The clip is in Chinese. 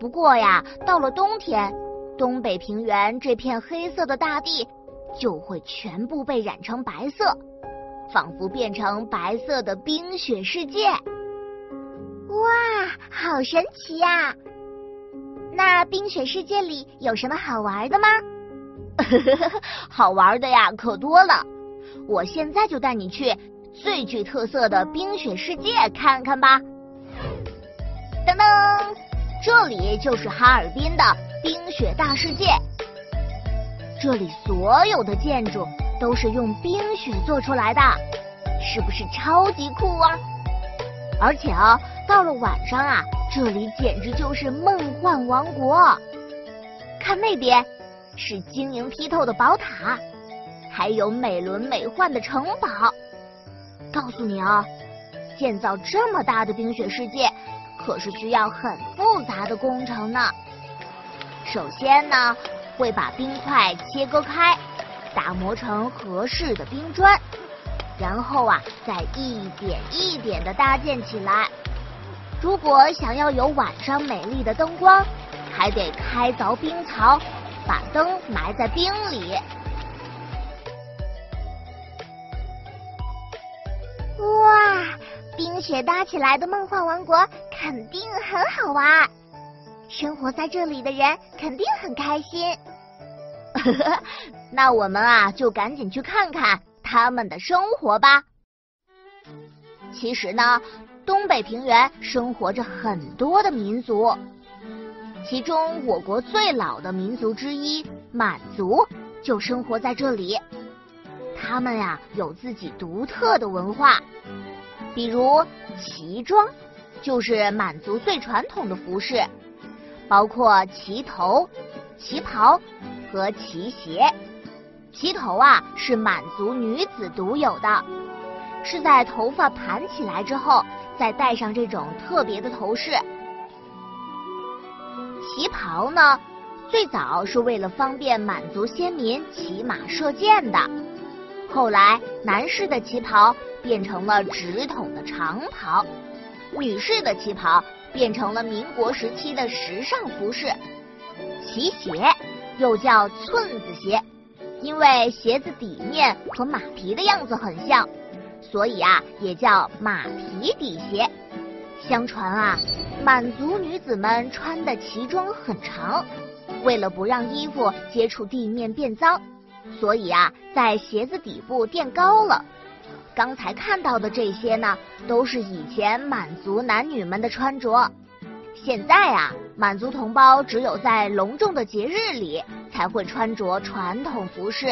不过呀，到了冬天，东北平原这片黑色的大地就会全部被染成白色，仿佛变成白色的冰雪世界。哇，好神奇呀！那冰雪世界里有什么好玩的吗？好玩的呀，可多了。我现在就带你去最具特色的冰雪世界看看吧。噔噔，这里就是哈尔滨的冰雪大世界。这里所有的建筑都是用冰雪做出来的，是不是超级酷啊？而且啊，到了晚上啊，这里简直就是梦幻王国。看那边，是晶莹剔透的宝塔，还有美轮美奂的城堡。告诉你啊，建造这么大的冰雪世界，可是需要很复杂的工程呢。首先呢，会把冰块切割开，打磨成合适的冰砖。然后啊，再一点一点的搭建起来。如果想要有晚上美丽的灯光，还得开凿冰槽，把灯埋在冰里。哇，冰雪搭起来的梦幻王国肯定很好玩，生活在这里的人肯定很开心。那我们啊，就赶紧去看看。他们的生活吧。其实呢，东北平原生活着很多的民族，其中我国最老的民族之一满族就生活在这里。他们呀有自己独特的文化，比如旗装，就是满族最传统的服饰，包括旗头、旗袍和旗鞋。旗头啊是满族女子独有的，是在头发盘起来之后再戴上这种特别的头饰。旗袍呢，最早是为了方便满族先民骑马射箭的，后来男士的旗袍变成了直筒的长袍，女士的旗袍变成了民国时期的时尚服饰。旗鞋又叫寸子鞋。因为鞋子底面和马蹄的样子很像，所以啊也叫马蹄底鞋。相传啊，满族女子们穿的旗装很长，为了不让衣服接触地面变脏，所以啊在鞋子底部垫高了。刚才看到的这些呢，都是以前满族男女们的穿着。现在啊，满族同胞只有在隆重的节日里才会穿着传统服饰。